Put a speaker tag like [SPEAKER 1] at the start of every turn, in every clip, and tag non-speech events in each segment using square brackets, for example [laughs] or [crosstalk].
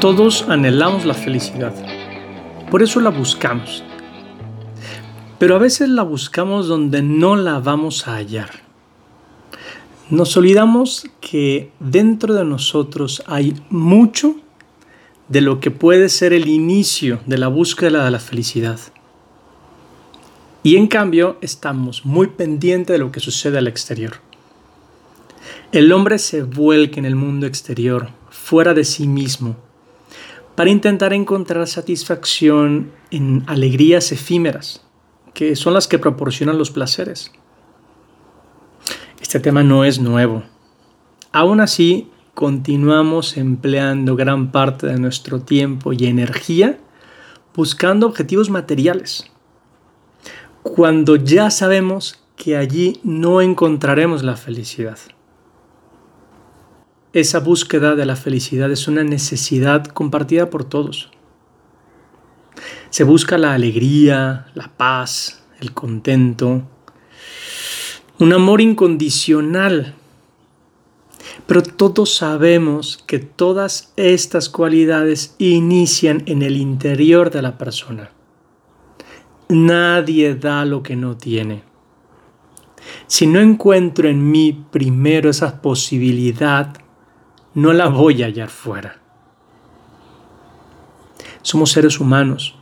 [SPEAKER 1] Todos anhelamos la felicidad, por eso la buscamos. Pero a veces la buscamos donde no la vamos a hallar. Nos olvidamos que dentro de nosotros hay mucho de lo que puede ser el inicio de la búsqueda de la felicidad. Y en cambio estamos muy pendientes de lo que sucede al exterior. El hombre se vuelca en el mundo exterior, fuera de sí mismo, para intentar encontrar satisfacción en alegrías efímeras, que son las que proporcionan los placeres. Este tema no es nuevo. Aún así, continuamos empleando gran parte de nuestro tiempo y energía buscando objetivos materiales, cuando ya sabemos que allí no encontraremos la felicidad. Esa búsqueda de la felicidad es una necesidad compartida por todos. Se busca la alegría, la paz, el contento, un amor incondicional. Pero todos sabemos que todas estas cualidades inician en el interior de la persona. Nadie da lo que no tiene. Si no encuentro en mí primero esa posibilidad no la voy a hallar fuera. Somos seres humanos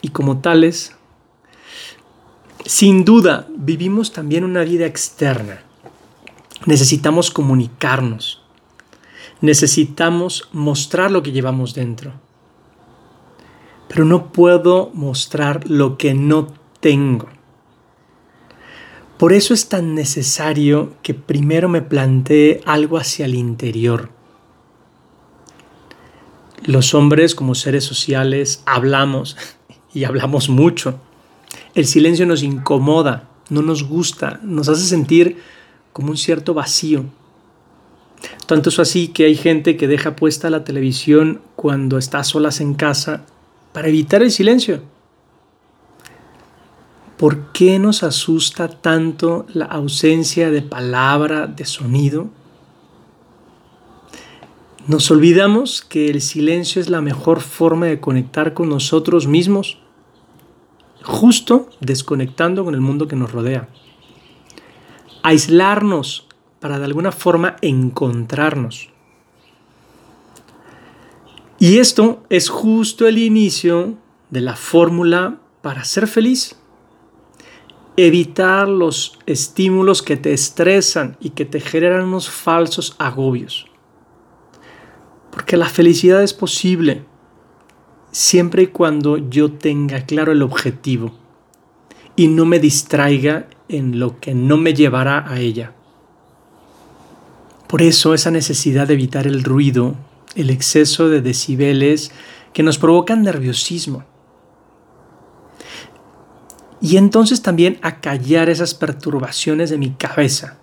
[SPEAKER 1] y como tales, sin duda, vivimos también una vida externa. Necesitamos comunicarnos. Necesitamos mostrar lo que llevamos dentro. Pero no puedo mostrar lo que no tengo. Por eso es tan necesario que primero me plantee algo hacia el interior los hombres como seres sociales hablamos [laughs] y hablamos mucho. El silencio nos incomoda, no nos gusta, nos hace sentir como un cierto vacío. Tanto es así que hay gente que deja puesta la televisión cuando está solas en casa para evitar el silencio. ¿Por qué nos asusta tanto la ausencia de palabra, de sonido? Nos olvidamos que el silencio es la mejor forma de conectar con nosotros mismos, justo desconectando con el mundo que nos rodea. Aislarnos para de alguna forma encontrarnos. Y esto es justo el inicio de la fórmula para ser feliz. Evitar los estímulos que te estresan y que te generan unos falsos agobios. Porque la felicidad es posible siempre y cuando yo tenga claro el objetivo y no me distraiga en lo que no me llevará a ella. Por eso esa necesidad de evitar el ruido, el exceso de decibeles que nos provocan nerviosismo. Y entonces también acallar esas perturbaciones de mi cabeza,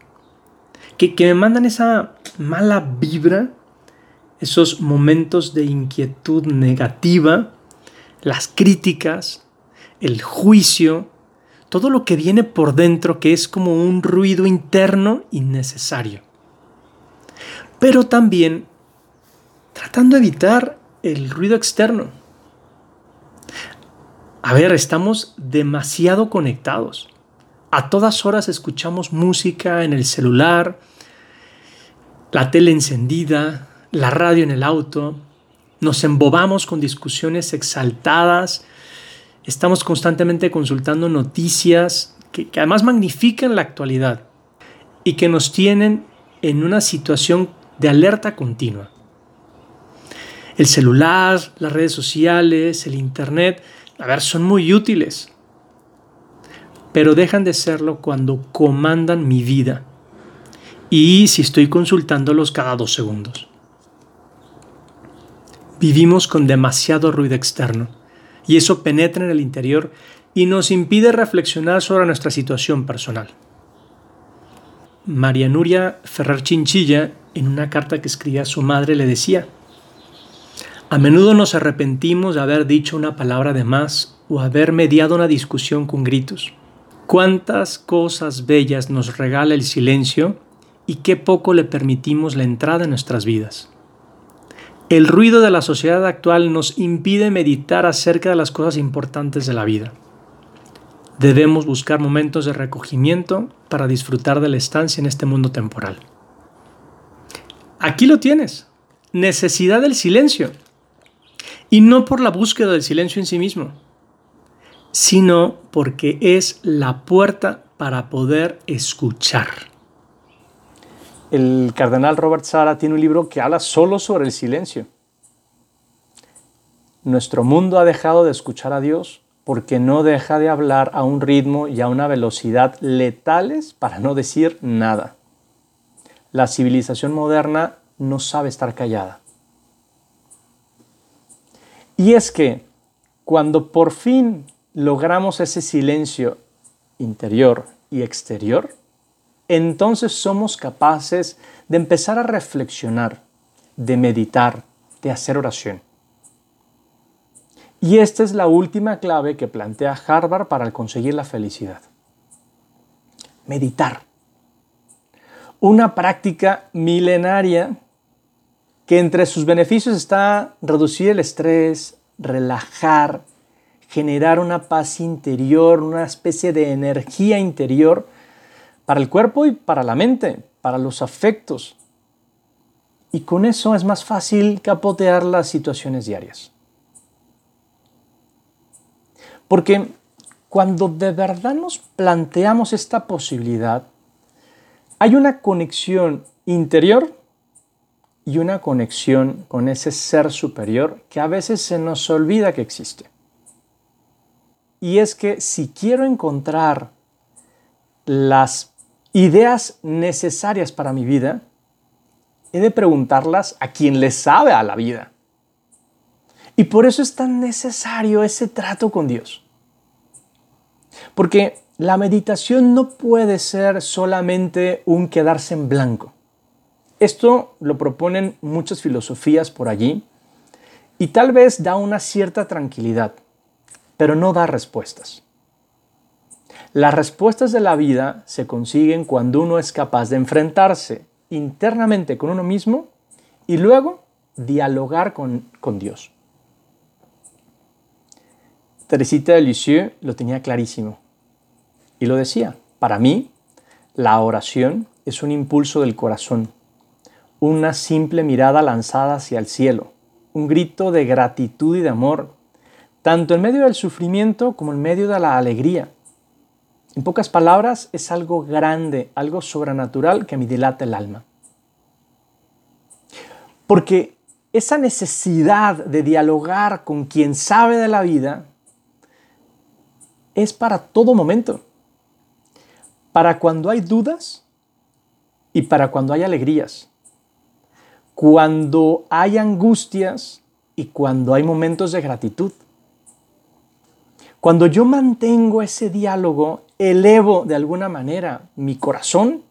[SPEAKER 1] que, que me mandan esa mala vibra esos momentos de inquietud negativa, las críticas, el juicio, todo lo que viene por dentro que es como un ruido interno innecesario. Pero también tratando de evitar el ruido externo. A ver, estamos demasiado conectados. A todas horas escuchamos música en el celular, la tele encendida, la radio en el auto, nos embobamos con discusiones exaltadas, estamos constantemente consultando noticias que, además magnifican la actualidad y que nos tienen en una situación de alerta continua. El celular, las redes sociales, el Internet, a ver, son muy útiles, pero dejan de serlo cuando comandan mi vida y si estoy consultándolos cada dos segundos. Vivimos con demasiado ruido externo y eso penetra en el interior y nos impide reflexionar sobre nuestra situación personal. María Nuria Ferrer Chinchilla, en una carta que escribía a su madre, le decía, a menudo nos arrepentimos de haber dicho una palabra de más o haber mediado una discusión con gritos. Cuántas cosas bellas nos regala el silencio y qué poco le permitimos la entrada en nuestras vidas. El ruido de la sociedad actual nos impide meditar acerca de las cosas importantes de la vida. Debemos buscar momentos de recogimiento para disfrutar de la estancia en este mundo temporal. Aquí lo tienes, necesidad del silencio. Y no por la búsqueda del silencio en sí mismo, sino porque es la puerta para poder escuchar. El cardenal Robert Sara tiene un libro que habla solo sobre el silencio. Nuestro mundo ha dejado de escuchar a Dios porque no deja de hablar a un ritmo y a una velocidad letales para no decir nada. La civilización moderna no sabe estar callada. Y es que cuando por fin logramos ese silencio interior y exterior, entonces somos capaces de empezar a reflexionar, de meditar, de hacer oración. Y esta es la última clave que plantea Harvard para conseguir la felicidad. Meditar. Una práctica milenaria que entre sus beneficios está reducir el estrés, relajar, generar una paz interior, una especie de energía interior para el cuerpo y para la mente, para los afectos. Y con eso es más fácil capotear las situaciones diarias. Porque cuando de verdad nos planteamos esta posibilidad, hay una conexión interior y una conexión con ese ser superior que a veces se nos olvida que existe. Y es que si quiero encontrar las ideas necesarias para mi vida, he de preguntarlas a quien le sabe a la vida. Y por eso es tan necesario ese trato con Dios. Porque la meditación no puede ser solamente un quedarse en blanco. Esto lo proponen muchas filosofías por allí y tal vez da una cierta tranquilidad, pero no da respuestas. Las respuestas de la vida se consiguen cuando uno es capaz de enfrentarse internamente con uno mismo y luego dialogar con, Dios. Teresita de Lisieux lo tenía clarísimo y lo decía, para mí la oración es un impulso del corazón una simple mirada lanzada hacia el cielo, un grito de gratitud y de amor, tanto en medio del sufrimiento como en medio de la alegría. En pocas palabras, es algo grande, algo sobrenatural que me dilata el alma. Porque esa necesidad de dialogar con quien sabe de la vida es para todo momento. Para cuando hay dudas y para cuando hay alegrías cuando hay angustias y cuando hay momentos de gratitud. Cuando yo mantengo ese diálogo, elevo de alguna manera mi corazón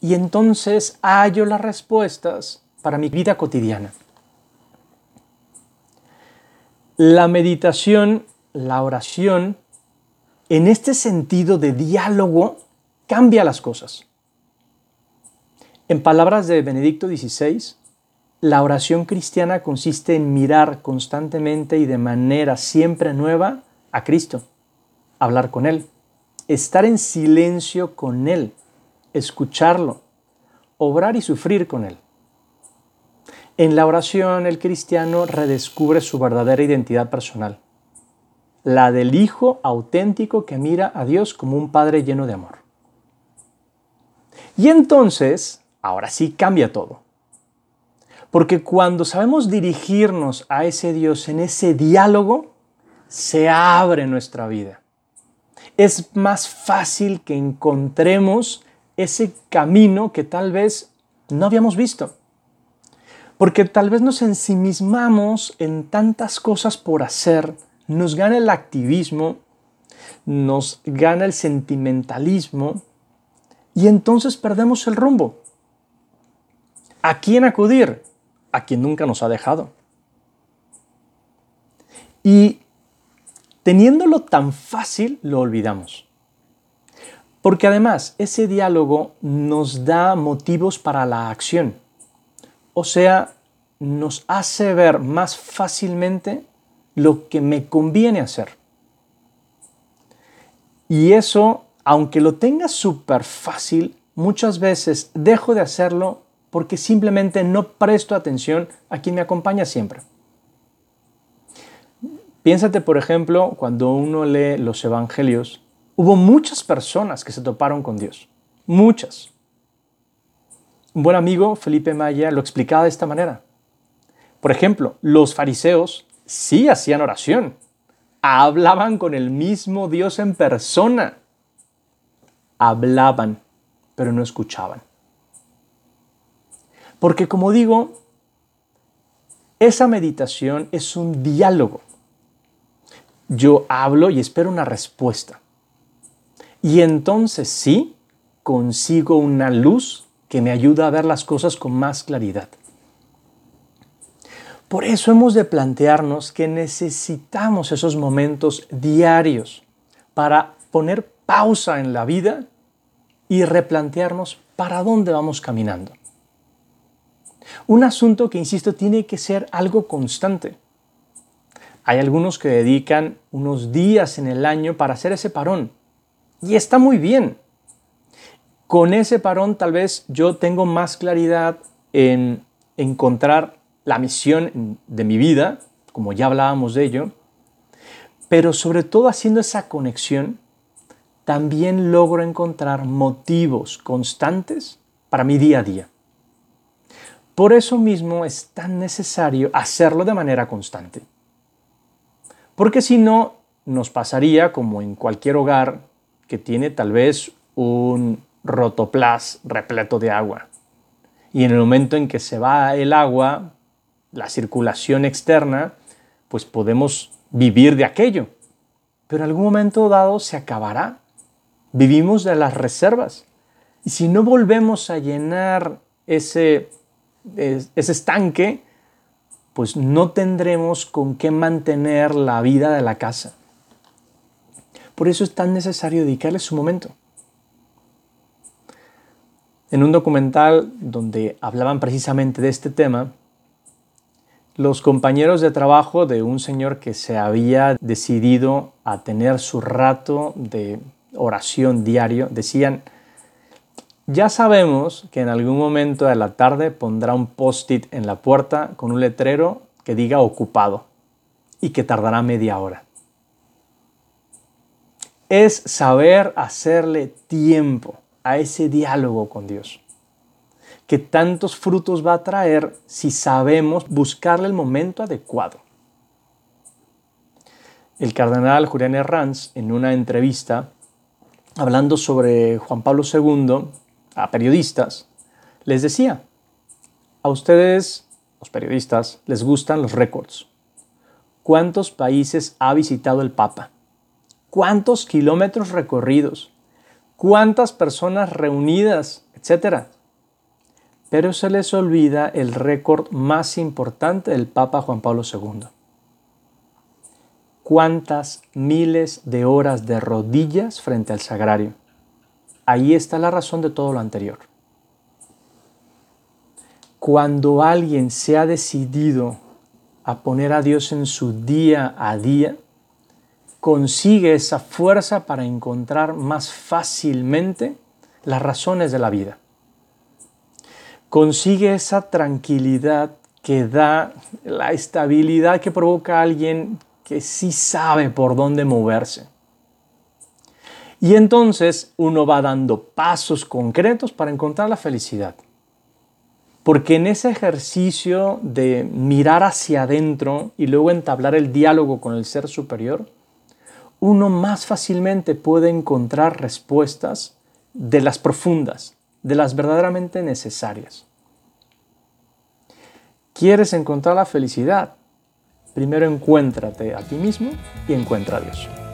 [SPEAKER 1] y entonces hallo las respuestas para mi vida cotidiana. La meditación, la oración, en este sentido de diálogo, cambia las cosas. En palabras de Benedicto XVI, la oración cristiana consiste en mirar constantemente y de manera siempre nueva a Cristo, hablar con Él, estar en silencio con Él, escucharlo, obrar y sufrir con Él. En la oración el cristiano redescubre su verdadera identidad personal, la del Hijo auténtico que mira a Dios como un Padre lleno de amor. Y entonces ahora sí cambia todo. Porque cuando sabemos dirigirnos a ese Dios en ese diálogo, se abre nuestra vida. Es más fácil que encontremos ese camino que tal vez no habíamos visto. Porque tal vez nos ensimismamos en tantas cosas por hacer, nos gana el activismo, nos gana el sentimentalismo y entonces perdemos el rumbo. ¿A quién acudir? A quien nunca nos ha dejado. Y teniéndolo tan fácil, lo olvidamos. Porque además ese diálogo nos da motivos para la acción. O sea, nos hace ver más fácilmente lo que me conviene hacer. Y eso, aunque lo tenga súper fácil, muchas veces dejo de hacerlo porque simplemente no presto atención a quien me acompaña siempre. Piénsate, por ejemplo, cuando uno lee los evangelios, hubo muchas personas que se toparon con Dios. Muchas. Un buen amigo, Felipe Maya, lo explicaba de esta manera. Por ejemplo, los fariseos sí hacían oración, hablaban con el mismo Dios en persona, hablaban, pero no escuchaban. Porque como digo, esa meditación es un diálogo. Yo hablo y espero una respuesta. Y entonces sí, consigo una luz que me ayuda a ver las cosas con más claridad. Por eso hemos de plantearnos que necesitamos esos momentos diarios para poner pausa en la vida y replantearnos para dónde vamos caminando. Un asunto que, insisto, tiene que ser algo constante. Hay algunos que dedican unos días en el año para hacer ese parón. Y está muy bien. Con ese parón tal vez yo tengo más claridad en encontrar la misión de mi vida, como ya hablábamos de ello, pero sobre todo haciendo esa conexión, también logro encontrar motivos constantes para mi día a día. Por eso mismo es tan necesario hacerlo de manera constante. Porque si no, nos pasaría como en cualquier hogar que tiene tal vez un rotoplas repleto de agua. Y en el momento en que se va el agua, la circulación externa, pues podemos vivir de aquello. Pero en algún momento dado se acabará. Vivimos de las reservas. Y si no volvemos a llenar ese, ese estanque, pues no tendremos con qué mantener la vida de la casa. Por eso es tan necesario dedicarle su momento. En un documental donde hablaban precisamente de este tema, los compañeros de trabajo de un señor que se había decidido a tener su rato de oración diario decían, ya sabemos que en algún momento de la tarde pondrá un post-it en la puerta con un letrero que diga ocupado y que tardará media hora. Es saber hacerle tiempo a ese diálogo con Dios que tantos frutos va a traer si sabemos buscarle el momento adecuado. El cardenal Julián Herranz, en una entrevista, hablando sobre Juan Pablo II a periodistas, les decía, a ustedes, los periodistas, les gustan los récords. ¿Cuántos países ha visitado el Papa? ¿Cuántos kilómetros recorridos? ¿Cuántas personas reunidas? Etcétera pero se les olvida el récord más importante del Papa Juan Pablo II. ¿Cuántas miles de horas de rodillas frente al sagrario? Ahí está la razón de todo lo anterior. Cuando alguien se ha decidido a poner a Dios en su día a día, consigue esa fuerza para encontrar más fácilmente las razones de la vida consigue esa tranquilidad que da la estabilidad que provoca a alguien que sí sabe por dónde moverse. Y entonces uno va dando pasos concretos para encontrar la felicidad. Porque en ese ejercicio de mirar hacia adentro y luego entablar el diálogo con el ser superior, uno más fácilmente puede encontrar respuestas de las profundas, de las verdaderamente necesarias. ¿Quieres encontrar la felicidad? Primero encuéntrate a ti mismo y encuentra a Dios.